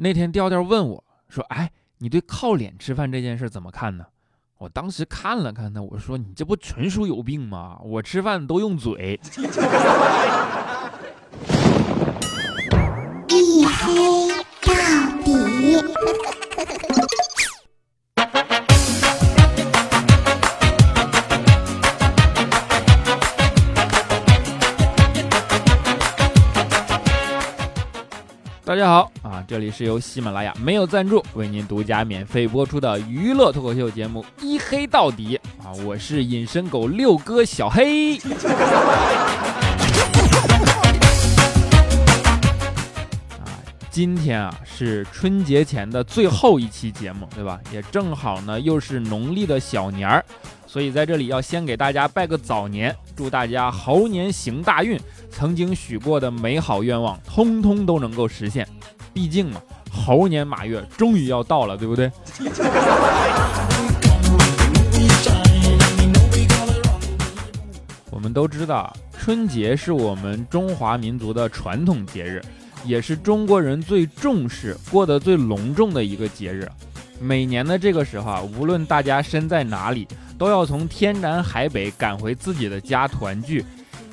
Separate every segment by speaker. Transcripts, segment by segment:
Speaker 1: 那天调调问我说：“哎，你对靠脸吃饭这件事怎么看呢？”我当时看了看他，我说：“你这不纯属有病吗？我吃饭都用嘴。”一黑到底。大家好啊，这里是由喜马拉雅没有赞助为您独家免费播出的娱乐脱口秀节目《一黑到底》啊，我是隐身狗六哥小黑。啊，今天啊是春节前的最后一期节目，对吧？也正好呢又是农历的小年儿。所以在这里要先给大家拜个早年，祝大家猴年行大运，曾经许过的美好愿望通通都能够实现。毕竟嘛，猴年马月终于要到了，对不对？我们都知道，春节是我们中华民族的传统节日，也是中国人最重视、过得最隆重的一个节日。每年的这个时候啊，无论大家身在哪里。都要从天南海北赶回自己的家团聚，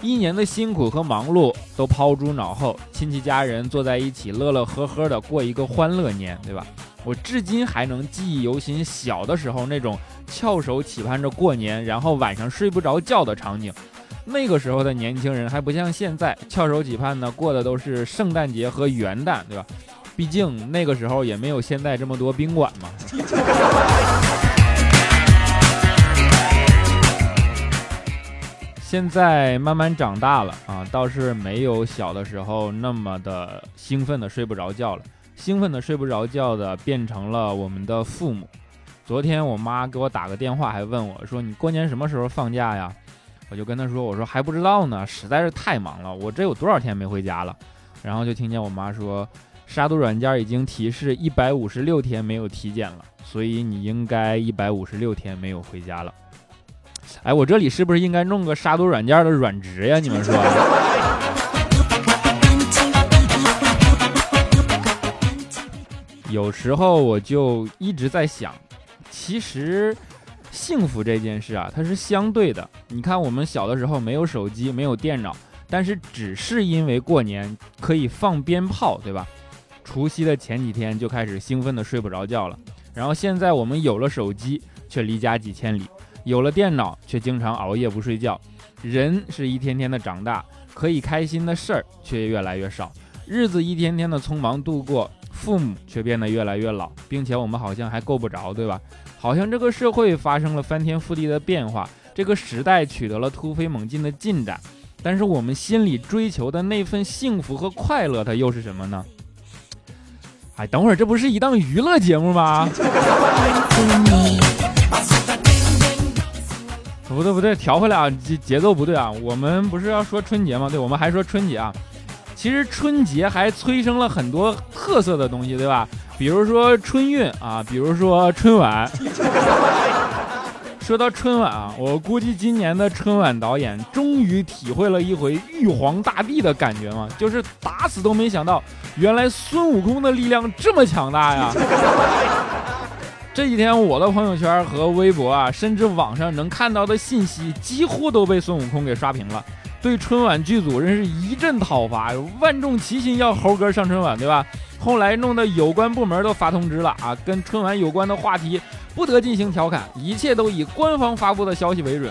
Speaker 1: 一年的辛苦和忙碌都抛诸脑后，亲戚家人坐在一起，乐乐呵呵的过一个欢乐年，对吧？我至今还能记忆犹新，小的时候那种翘首企盼着过年，然后晚上睡不着觉的场景。那个时候的年轻人还不像现在，翘首企盼呢，过的都是圣诞节和元旦，对吧？毕竟那个时候也没有现在这么多宾馆嘛。现在慢慢长大了啊，倒是没有小的时候那么的兴奋的睡不着觉了。兴奋的睡不着觉的变成了我们的父母。昨天我妈给我打个电话，还问我说：“你过年什么时候放假呀？”我就跟她说：“我说还不知道呢，实在是太忙了，我这有多少天没回家了。”然后就听见我妈说：“杀毒软件已经提示一百五十六天没有体检了，所以你应该一百五十六天没有回家了。”哎，我这里是不是应该弄个杀毒软件的软值呀？你们说？有时候我就一直在想，其实幸福这件事啊，它是相对的。你看，我们小的时候没有手机，没有电脑，但是只是因为过年可以放鞭炮，对吧？除夕的前几天就开始兴奋的睡不着觉了。然后现在我们有了手机，却离家几千里。有了电脑，却经常熬夜不睡觉。人是一天天的长大，可以开心的事儿却越来越少。日子一天天的匆忙度过，父母却变得越来越老，并且我们好像还够不着，对吧？好像这个社会发生了翻天覆地的变化，这个时代取得了突飞猛进的进展。但是我们心里追求的那份幸福和快乐，它又是什么呢？哎，等会儿，这不是一档娱乐节目吗？不对不对，调回来啊，节节奏不对啊。我们不是要说春节吗？对，我们还说春节啊。其实春节还催生了很多特色的东西，对吧？比如说春运啊，比如说春晚。说到春晚啊，我估计今年的春晚导演终于体会了一回玉皇大帝的感觉嘛，就是打死都没想到，原来孙悟空的力量这么强大呀。这几天我的朋友圈和微博啊，甚至网上能看到的信息，几乎都被孙悟空给刷屏了。对春晚剧组真是一阵讨伐，万众齐心要猴哥上春晚，对吧？后来弄得有关部门都发通知了啊，跟春晚有关的话题不得进行调侃，一切都以官方发布的消息为准。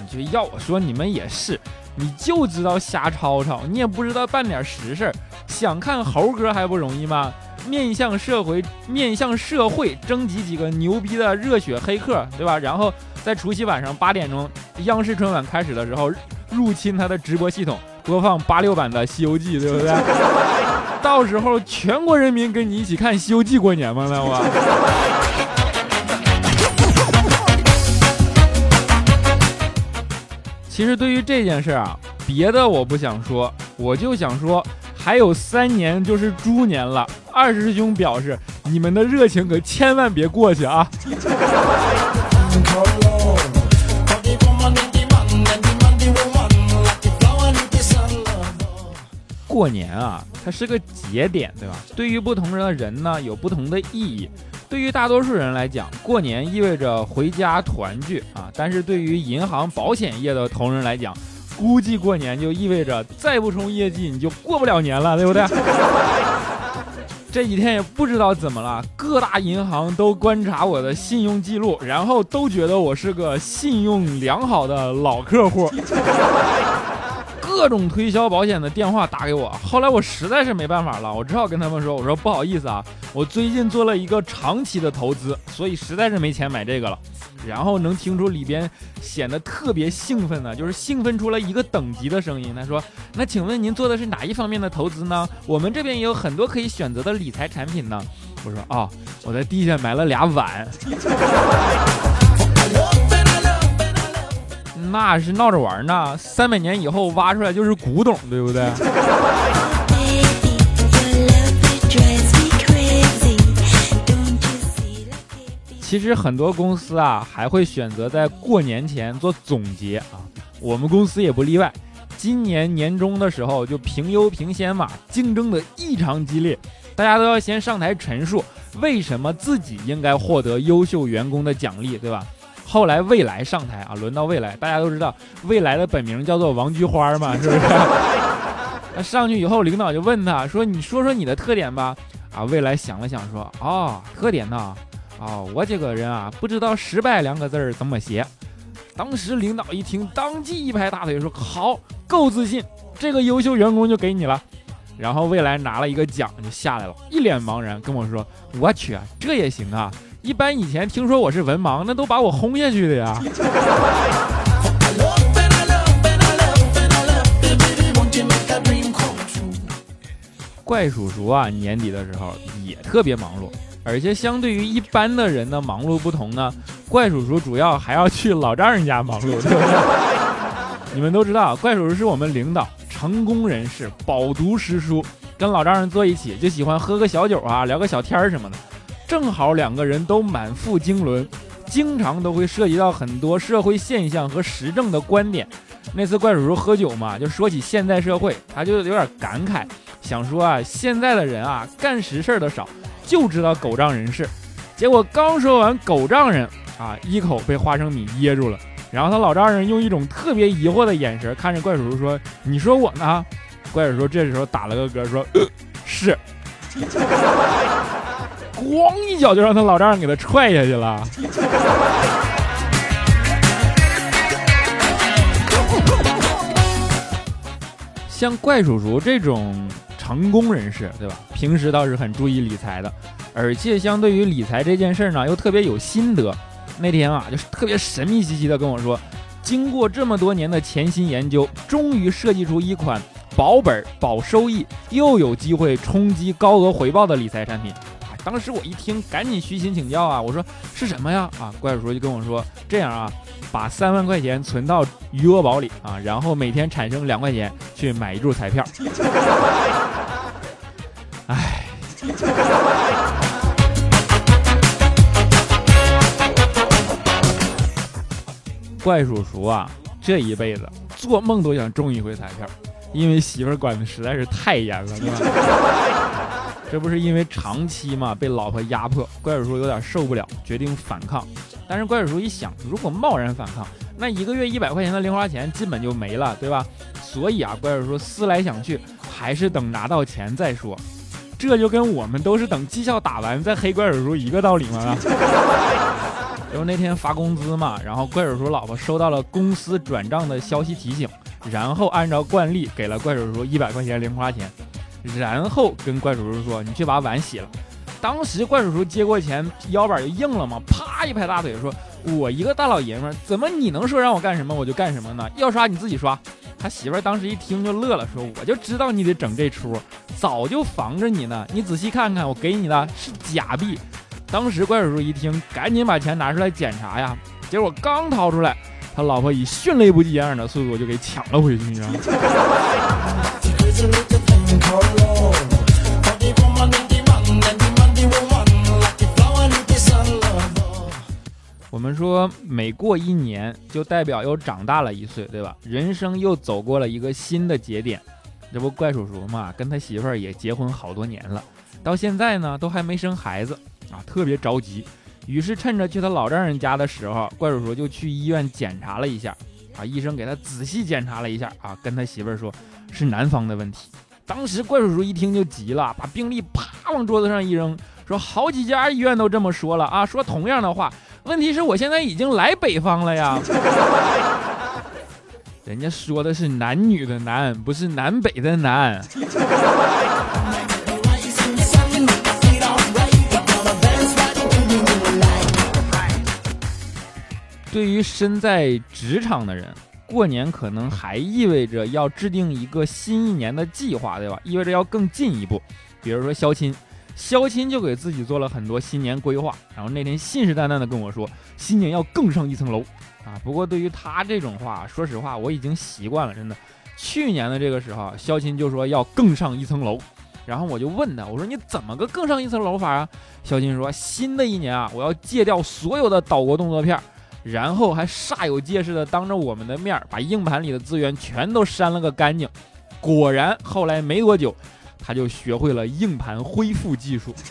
Speaker 1: 你就要我说，你们也是，你就知道瞎吵吵，你也不知道办点实事，想看猴哥还不容易吗？面向社会，面向社会征集几个牛逼的热血黑客，对吧？然后在除夕晚上八点钟，央视春晚开始的时候，入侵他的直播系统，播放八六版的《西游记》，对不对？到时候全国人民跟你一起看《西游记》过年吗？那我。其实对于这件事啊，别的我不想说，我就想说。还有三年就是猪年了，二师兄表示，你们的热情可千万别过去啊！过年啊，它是个节点，对吧？对于不同人的人呢，有不同的意义。对于大多数人来讲，过年意味着回家团聚啊。但是对于银行、保险业的同仁来讲，估计过年就意味着再不冲业绩，你就过不了年了，对不对？这几天也不知道怎么了，各大银行都观察我的信用记录，然后都觉得我是个信用良好的老客户。各种推销保险的电话打给我，后来我实在是没办法了，我只好跟他们说：“我说不好意思啊，我最近做了一个长期的投资，所以实在是没钱买这个了。”然后能听出里边显得特别兴奋呢，就是兴奋出了一个等级的声音。他说：“那请问您做的是哪一方面的投资呢？我们这边也有很多可以选择的理财产品呢。”我说：“啊，我在地下埋了俩碗，那是闹着玩呢。三百年以后挖出来就是古董，对不对？”其实很多公司啊，还会选择在过年前做总结啊，我们公司也不例外。今年年终的时候就评优评先嘛，竞争的异常激烈，大家都要先上台陈述为什么自己应该获得优秀员工的奖励，对吧？后来未来上台啊，轮到未来，大家都知道未来的本名叫做王菊花嘛，是不是？那上去以后，领导就问他说：“你说说你的特点吧。”啊，未来想了想说：“哦，特点呢？”哦，我这个人啊，不知道“失败”两个字儿怎么写。当时领导一听，当即一拍大腿说：“好，够自信，这个优秀员工就给你了。”然后未来拿了一个奖就下来了，一脸茫然跟我说：“我去，这也行啊！一般以前听说我是文盲，那都把我轰下去的呀。”怪叔叔啊，年底的时候也特别忙碌。而且相对于一般的人的忙碌不同呢，怪叔叔主要还要去老丈人家忙碌，对不对？你们都知道，怪叔叔是我们领导，成功人士，饱读诗书，跟老丈人坐一起就喜欢喝个小酒啊，聊个小天儿什么的。正好两个人都满腹经纶，经常都会涉及到很多社会现象和时政的观点。那次怪叔叔喝酒嘛，就说起现代社会，他就有点感慨，想说啊，现在的人啊，干实事的少。就知道狗仗人势，结果刚说完狗仗人啊，一口被花生米噎住了。然后他老丈人用一种特别疑惑的眼神看着怪叔叔说：“你说我呢？”怪叔叔这时候打了个嗝说：“ 是。”咣一脚就让他老丈人给他踹下去了。像怪叔叔这种。成功人士，对吧？平时倒是很注意理财的，而且相对于理财这件事呢，又特别有心得。那天啊，就是特别神秘兮兮的跟我说，经过这么多年的潜心研究，终于设计出一款保本、保收益，又有机会冲击高额回报的理财产品。当时我一听，赶紧虚心请教啊，我说是什么呀？啊，怪叔叔就跟我说，这样啊。把三万块钱存到余额宝里啊，然后每天产生两块钱去买一注彩票。哎，怪叔叔啊，这一辈子做梦都想中一回彩票，因为媳妇管的实在是太严了，对吧？这不是因为长期嘛被老婆压迫，怪叔叔有点受不了，决定反抗。但是怪叔叔一想，如果贸然反抗，那一个月一百块钱的零花钱基本就没了，对吧？所以啊，怪叔叔思来想去，还是等拿到钱再说。这就跟我们都是等绩效打完再黑怪叔叔一个道理嘛。然 后那天发工资嘛，然后怪叔叔老婆收到了公司转账的消息提醒，然后按照惯例给了怪叔叔一百块钱零花钱。然后跟怪叔叔说：“你去把碗洗了。”当时怪叔叔接过钱，腰板就硬了嘛，啪一拍大腿说：“我一个大老爷们，怎么你能说让我干什么我就干什么呢？要刷你自己刷。”他媳妇当时一听就乐了，说：“我就知道你得整这出，早就防着你呢。你仔细看看，我给你的是假币。”当时怪叔叔一听，赶紧把钱拿出来检查呀，结果刚掏出来，他老婆以迅雷不及掩耳的速度就给抢了回去，你知道吗？说，每过一年就代表又长大了一岁，对吧？人生又走过了一个新的节点。这不怪叔叔嘛，跟他媳妇儿也结婚好多年了，到现在呢都还没生孩子啊，特别着急。于是趁着去他老丈人家的时候，怪叔叔就去医院检查了一下，啊，医生给他仔细检查了一下，啊，跟他媳妇儿说是男方的问题。当时怪叔叔一听就急了，把病历啪往桌子上一扔，说好几家医院都这么说了啊，说同样的话。问题是我现在已经来北方了呀。人家说的是男女的男，不是南北的南。对于身在职场的人，过年可能还意味着要制定一个新一年的计划，对吧？意味着要更进一步，比如说相亲，肖钦就给自己做了很多新年规划，然后那天信誓旦旦的跟我说，新年要更上一层楼。啊，不过对于他这种话，说实话我已经习惯了，真的。去年的这个时候，肖钦就说要更上一层楼，然后我就问他，我说你怎么个更上一层楼法啊？肖钦说，新的一年啊，我要戒掉所有的岛国动作片，然后还煞有介事的当着我们的面把硬盘里的资源全都删了个干净。果然，后来没多久，他就学会了硬盘恢复技术。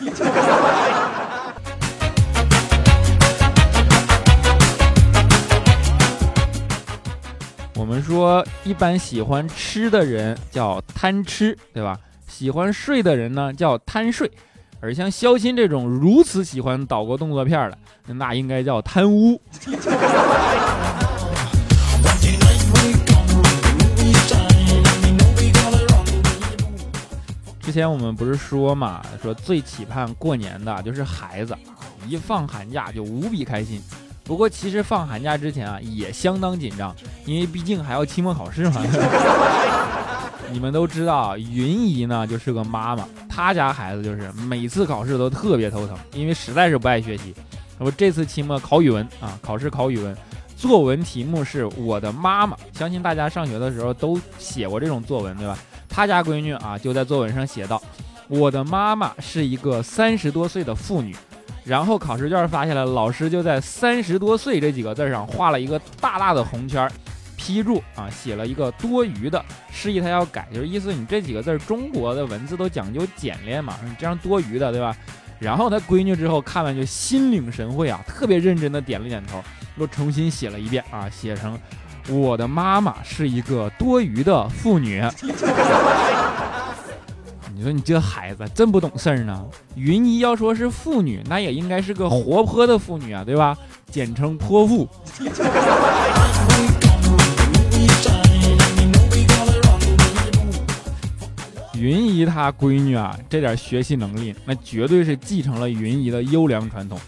Speaker 1: 我们说，一般喜欢吃的人叫贪吃，对吧？喜欢睡的人呢叫贪睡，而像肖钦这种如此喜欢岛国动作片的，那应该叫贪污。之前我们不是说嘛，说最期盼过年的就是孩子，一放寒假就无比开心。不过其实放寒假之前啊，也相当紧张，因为毕竟还要期末考试嘛。你们都知道，云姨呢就是个妈妈，她家孩子就是每次考试都特别头疼，因为实在是不爱学习。那么这次期末考语文啊，考试考语文，作文题目是我的妈妈。相信大家上学的时候都写过这种作文，对吧？他家闺女啊就在作文上写道：“我的妈妈是一个三十多岁的妇女。”然后考试卷发下来，老师就在“三十多岁”这几个字上画了一个大大的红圈，批注啊，写了一个多余的，示意他要改，就是意思你这几个字中国的文字都讲究简练嘛，你这样多余的，对吧？然后他闺女之后看完就心领神会啊，特别认真的点了点头，又重新写了一遍啊，写成我的妈妈是一个多余的妇女。你说你这孩子真不懂事儿呢。云姨要说是妇女，那也应该是个活泼的妇女啊，对吧？简称泼妇。云姨她闺女啊，这点学习能力，那绝对是继承了云姨的优良传统。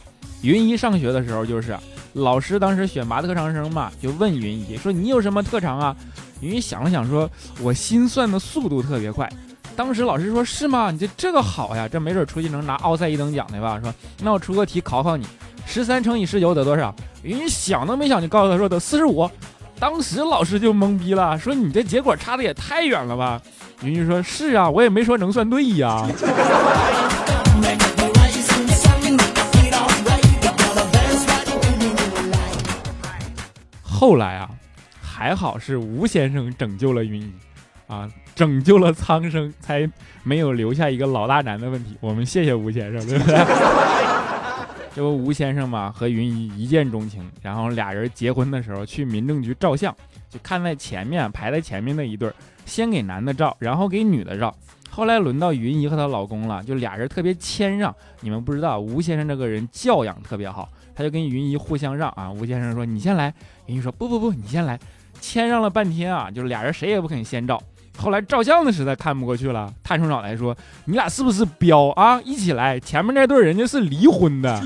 Speaker 1: 云姨上学的时候，就是老师当时选拔特长生嘛，就问云姨说：“你有什么特长啊？”云姨想了想说：“我心算的速度特别快。”当时老师说：“是吗？你这这个好呀，这没准出去能拿奥赛一等奖的吧？说那我出个题考考你，十三乘以十九得多少？云姨想都没想就告诉他说得四十五。当时老师就懵逼了，说你这结果差的也太远了吧？云姨说：是啊，我也没说能算对呀。后来啊，还好是吴先生拯救了云姨。啊，拯救了苍生，才没有留下一个老大难的问题。我们谢谢吴先生，对不对？这不吴先生嘛，和云姨一见钟情，然后俩人结婚的时候去民政局照相，就看在前面排在前面那一对，先给男的照，然后给女的照。后来轮到云姨和她老公了，就俩人特别谦让。你们不知道，吴先生这个人教养特别好，他就跟云姨互相让啊。吴先生说：“你先来。”云姨说：“不不不，你先来。”谦让了半天啊，就是俩人谁也不肯先照。后来照相的实在看不过去了，探出脑袋说：“你俩是不是彪啊？一起来，前面那对人家是离婚的。”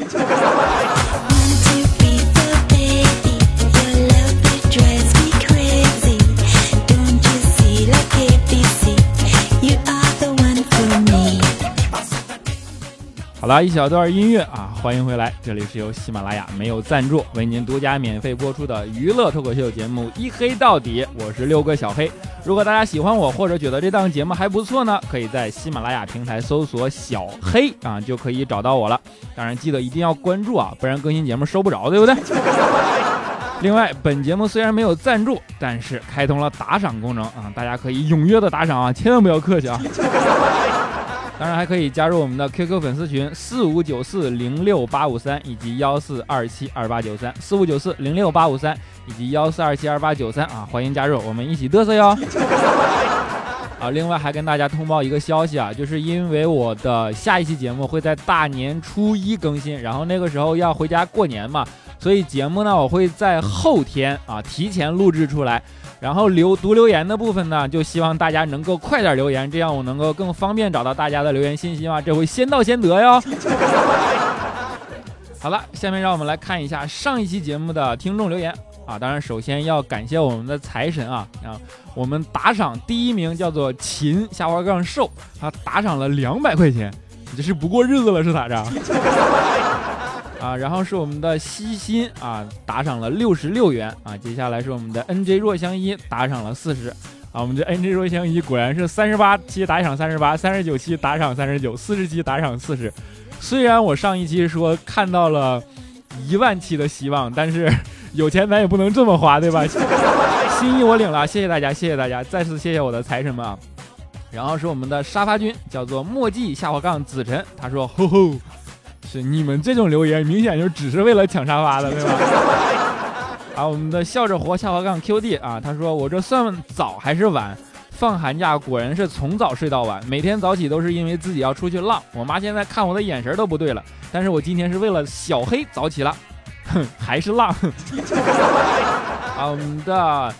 Speaker 1: 好了一小段音乐啊，欢迎回来，这里是由喜马拉雅没有赞助为您独家免费播出的娱乐脱口秀节目《一黑到底》，我是六哥小黑。如果大家喜欢我或者觉得这档节目还不错呢，可以在喜马拉雅平台搜索小黑啊，就可以找到我了。当然记得一定要关注啊，不然更新节目收不着，对不对？另外，本节目虽然没有赞助，但是开通了打赏功能啊，大家可以踊跃的打赏啊，千万不要客气啊。当然还可以加入我们的 QQ 粉丝群四五九四零六八五三以及幺四二七二八九三四五九四零六八五三以及幺四二七二八九三啊，欢迎加入，我们一起嘚瑟哟。啊，另外还跟大家通报一个消息啊，就是因为我的下一期节目会在大年初一更新，然后那个时候要回家过年嘛，所以节目呢我会在后天啊提前录制出来。然后留读留言的部分呢，就希望大家能够快点留言，这样我能够更方便找到大家的留言信息嘛。这回先到先得哟。好了，下面让我们来看一下上一期节目的听众留言啊。当然，首先要感谢我们的财神啊啊，我们打赏第一名叫做秦下滑杠瘦，他打赏了两百块钱，你这是不过日子了是咋着？啊，然后是我们的西心啊，打赏了六十六元啊。接下来是我们的 N J 若香一打赏了四十啊。我们这 N J 若香一果然是三十八期打赏三十八，三十九期打赏三十九，四十期打赏四十。虽然我上一期说看到了一万期的希望，但是有钱咱也不能这么花，对吧？心意我领了，谢谢大家，谢谢大家，再次谢谢我的财神们啊。然后是我们的沙发君，叫做墨迹下滑杠子晨，他说：吼吼。是你们这种留言，明显就只是为了抢沙发的，对吧？啊，我们的笑着活下滑杠 QD 啊，他说我这算早还是晚？放寒假果然是从早睡到晚，每天早起都是因为自己要出去浪。我妈现在看我的眼神都不对了，但是我今天是为了小黑早起了，哼，还是浪。啊，我们的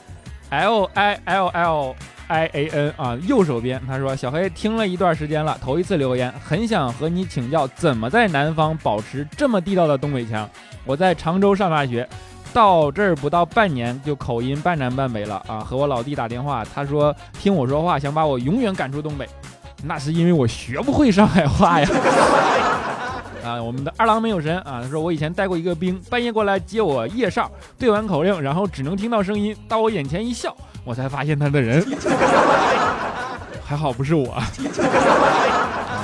Speaker 1: L I L L。I a n 啊，右手边，他说小黑听了一段时间了，头一次留言，很想和你请教怎么在南方保持这么地道的东北腔。我在常州上大学，到这儿不到半年就口音半南半北了啊！和我老弟打电话，他说听我说话想把我永远赶出东北，那是因为我学不会上海话呀。啊，我们的二郎没有神啊，他说我以前带过一个兵，半夜过来接我夜哨，对完口令，然后只能听到声音，到我眼前一笑。我才发现他的人，还好不是我。啊，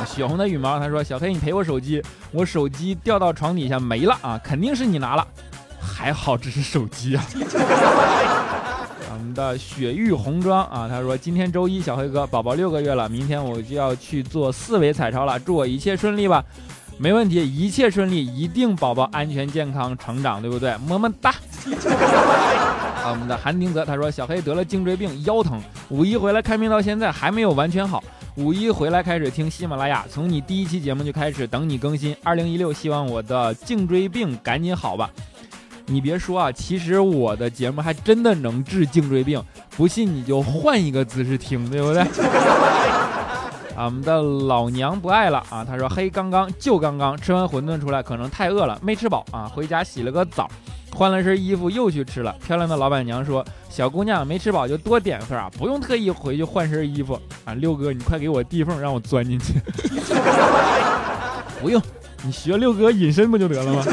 Speaker 1: 血红的羽毛，他说：“小黑，你赔我手机，我手机掉到床底下没了啊，肯定是你拿了，还好这是手机啊。”我们的雪域红妆啊，他说：“今天周一，小黑哥，宝宝六个月了，明天我就要去做四维彩超了，祝我一切顺利吧。”没问题，一切顺利，一定宝宝安全健康成长，对不对？么么哒。啊，我们的韩丁泽他说小黑得了颈椎病，腰疼，五一回来看病到现在还没有完全好。五一回来开始听喜马拉雅，从你第一期节目就开始等你更新。二零一六，希望我的颈椎病赶紧好吧。你别说啊，其实我的节目还真的能治颈椎病，不信你就换一个姿势听，对不对？啊，我们的老娘不爱了啊，他说黑刚刚就刚刚吃完馄饨出来，可能太饿了，没吃饱啊，回家洗了个澡。换了身衣服又去吃了。漂亮的老板娘说：“小姑娘没吃饱就多点份啊，不用特意回去换身衣服啊。”六哥，你快给我地缝，让我钻进去。不用，你学六哥隐身不就得了吗？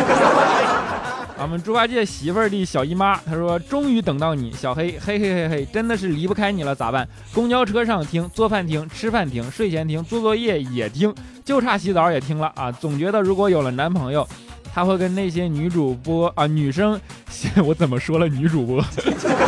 Speaker 1: 俺们猪八戒媳妇儿的小姨妈，她说：“终于等到你，小黑，嘿嘿嘿嘿，真的是离不开你了，咋办？公交车上听，做饭听，吃饭听，睡前听，做作业也听，就差洗澡也听了啊！总觉得如果有了男朋友。”他会跟那些女主播啊，女生，我怎么说了女主播？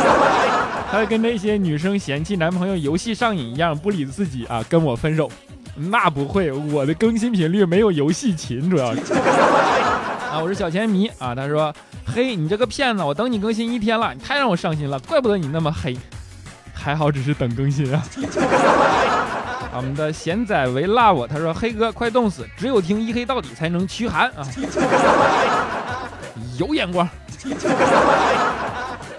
Speaker 1: 他会跟那些女生嫌弃男朋友游戏上瘾一样不理自己啊，跟我分手？那不会，我的更新频率没有游戏勤，主要是 啊，我是小钱迷啊。他说：“嘿，你这个骗子，我等你更新一天了，你太让我伤心了，怪不得你那么黑，还好只是等更新啊。”我们的贤仔为 love，他说：“黑哥快冻死，只有听一黑到底才能驱寒啊，有眼光。”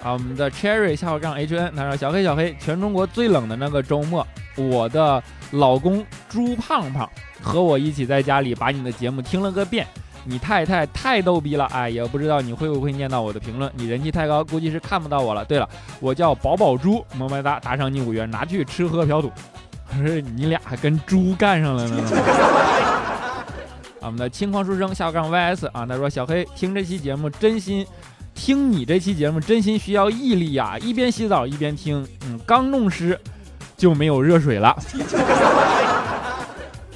Speaker 1: 啊，我们的 cherry 下划杠 hn，他说：“小黑小黑，全中国最冷的那个周末，我的老公朱胖胖和我一起在家里把你的节目听了个遍，你太太太逗逼了，哎，也不知道你会不会念到我的评论，你人气太高，估计是看不到我了。对了，我叫宝宝猪，么么哒，打赏你五元，拿去吃喝嫖赌。”可是你俩还跟猪干上了呢！我们的轻狂书生下杠 YS 啊，他说小黑听这期节目真心，听你这期节目真心需要毅力呀，一边洗澡一边听，嗯，刚弄湿就没有热水了。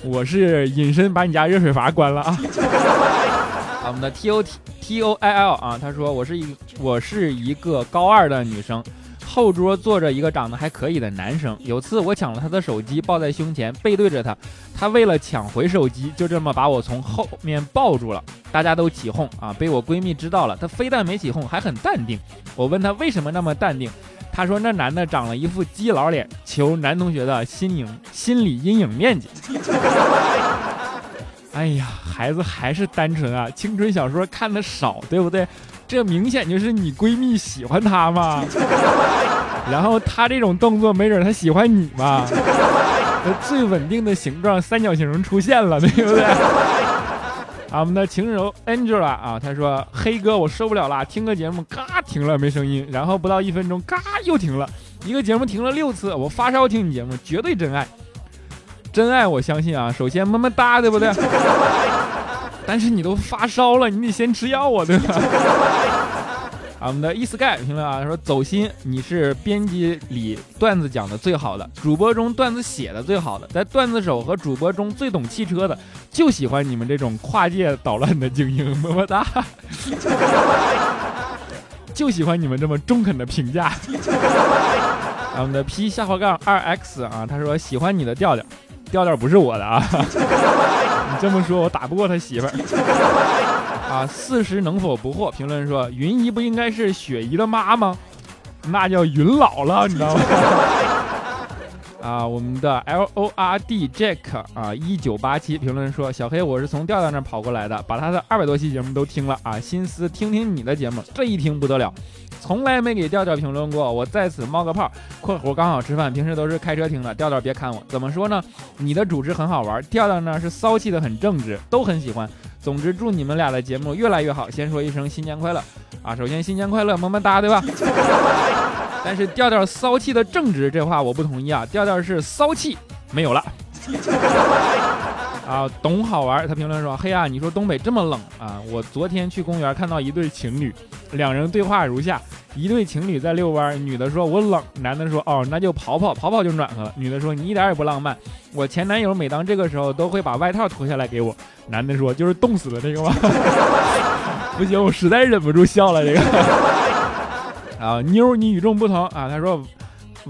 Speaker 1: 我是隐身把你家热水阀关了啊！我们的 T O T T O I L 啊，他说我是一我是一个高二的女生，后桌坐着一个长得还可以的男生。有次我抢了他的手机，抱在胸前，背对着他，他为了抢回手机，就这么把我从后面抱住了。大家都起哄啊，被我闺蜜知道了，她非但没起哄，还很淡定。我问她为什么那么淡定，她说那男的长了一副基佬脸，求男同学的心影心理阴影面积。哎呀，孩子还是单纯啊，青春小说看的少，对不对？这明显就是你闺蜜喜欢他嘛。然后他这种动作，没准他喜欢你嘛。最稳定的形状三角形出现了，对不对？啊，我们的情柔 Angela 啊，他说：“黑哥，我受不了了，听个节目嘎停了没声音，然后不到一分钟嘎又停了，一个节目停了六次，我发烧听你节目，绝对真爱。”真爱，我相信啊。首先么么哒，对不对？但是你都发烧了，你得先吃药啊，对吧？啊，我们的 e sky 评论啊说走心，你是编辑里段子讲的最好的，主播中段子写的最好的，在段子手和主播中最懂汽车的，就喜欢你们这种跨界捣乱的精英，么么哒。就喜欢你们这么中肯的评价。啊，我们的 P 下滑杠二 X 啊，他说喜欢你的调调。调调不是我的啊！这么说，我打不过他媳妇儿 啊！四十能否不惑？评论说云姨不应该是雪姨的妈吗？那叫云姥姥，你知道吗？啊，我们的 L O R D Jack 啊，一九八七评论说小黑，我是从调调那跑过来的，把他的二百多期节目都听了啊，心思听听你的节目，这一听不得了。从来没给调调评论过，我在此冒个泡。括弧刚好吃饭，平时都是开车听的。调调别看我，怎么说呢？你的主持很好玩，调调呢是骚气的很正直，都很喜欢。总之祝你们俩的节目越来越好。先说一声新年快乐啊！首先新年快乐，么么哒，对吧？但是调调骚气的正直这话我不同意啊！调调是骚气没有了。啊，懂好玩。他评论说：“嘿呀，你说东北这么冷啊？我昨天去公园看到一对情侣，两人对话如下：一对情侣在遛弯，女的说我冷，男的说哦那就跑跑跑跑就暖和了。女的说你一点也不浪漫，我前男友每当这个时候都会把外套脱下来给我。男的说就是冻死了那个吗？不行，我实在忍不住笑了这个。啊，妞你与众不同啊，他说。”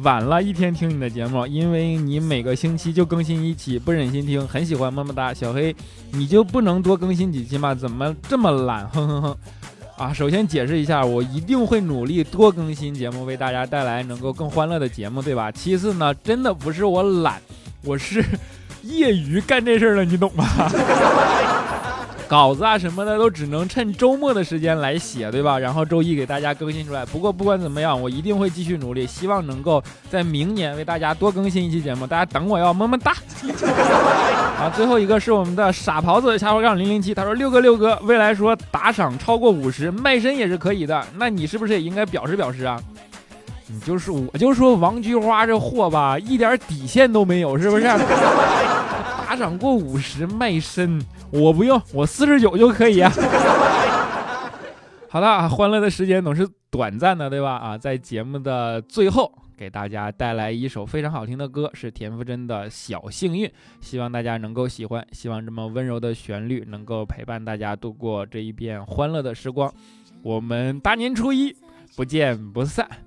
Speaker 1: 晚了一天听你的节目，因为你每个星期就更新一期，不忍心听，很喜欢，么么哒。小黑，你就不能多更新几期吗？怎么这么懒？哼哼哼！啊，首先解释一下，我一定会努力多更新节目，为大家带来能够更欢乐的节目，对吧？其次呢，真的不是我懒，我是业余干这事儿了，你懂吗？稿子啊什么的都只能趁周末的时间来写，对吧？然后周一给大家更新出来。不过不管怎么样，我一定会继续努力，希望能够在明年为大家多更新一期节目。大家等我哟，么么哒！啊，最后一个是我们的傻狍子下滑杠零零七，他说六哥六哥，未来说打赏超过五十卖身也是可以的，那你是不是也应该表示表示啊？你就是我就说王菊花这货吧，一点底线都没有，是不是？长过五十卖身，我不用，我四十九就可以啊。好了，欢乐的时间总是短暂的，对吧？啊，在节目的最后，给大家带来一首非常好听的歌，是田馥甄的《小幸运》，希望大家能够喜欢，希望这么温柔的旋律能够陪伴大家度过这一遍欢乐的时光。我们大年初一不见不散。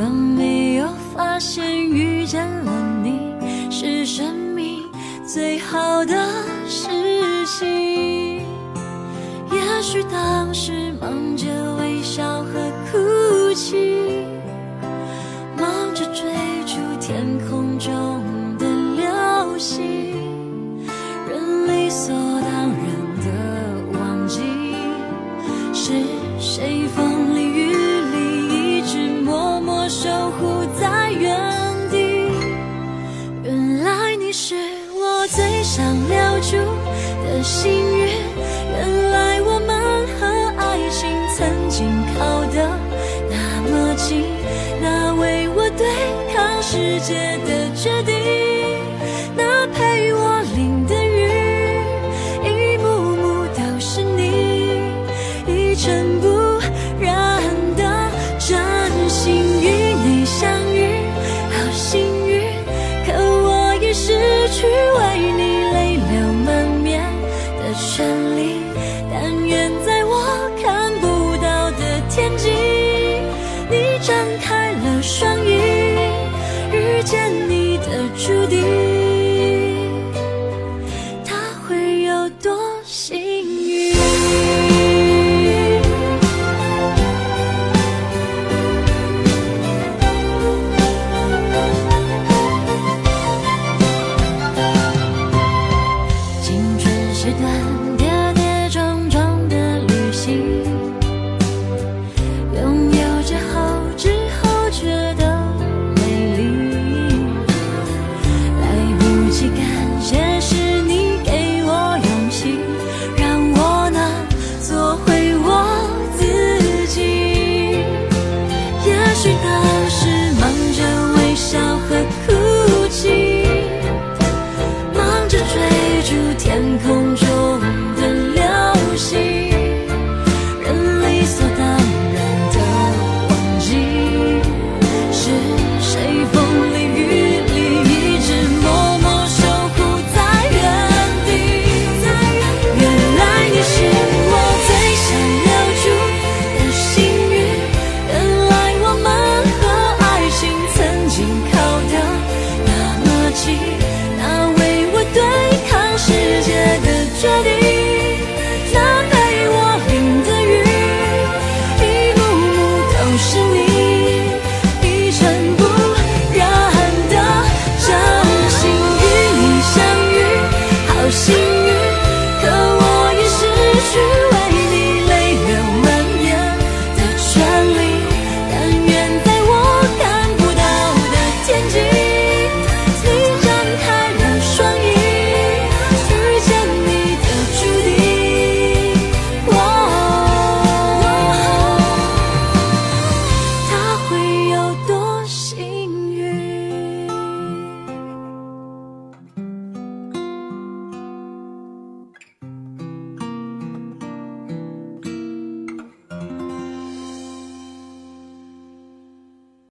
Speaker 2: 为什么没有发现遇见了你是生命最好的事情？也许当时忙着微笑和哭泣，界的。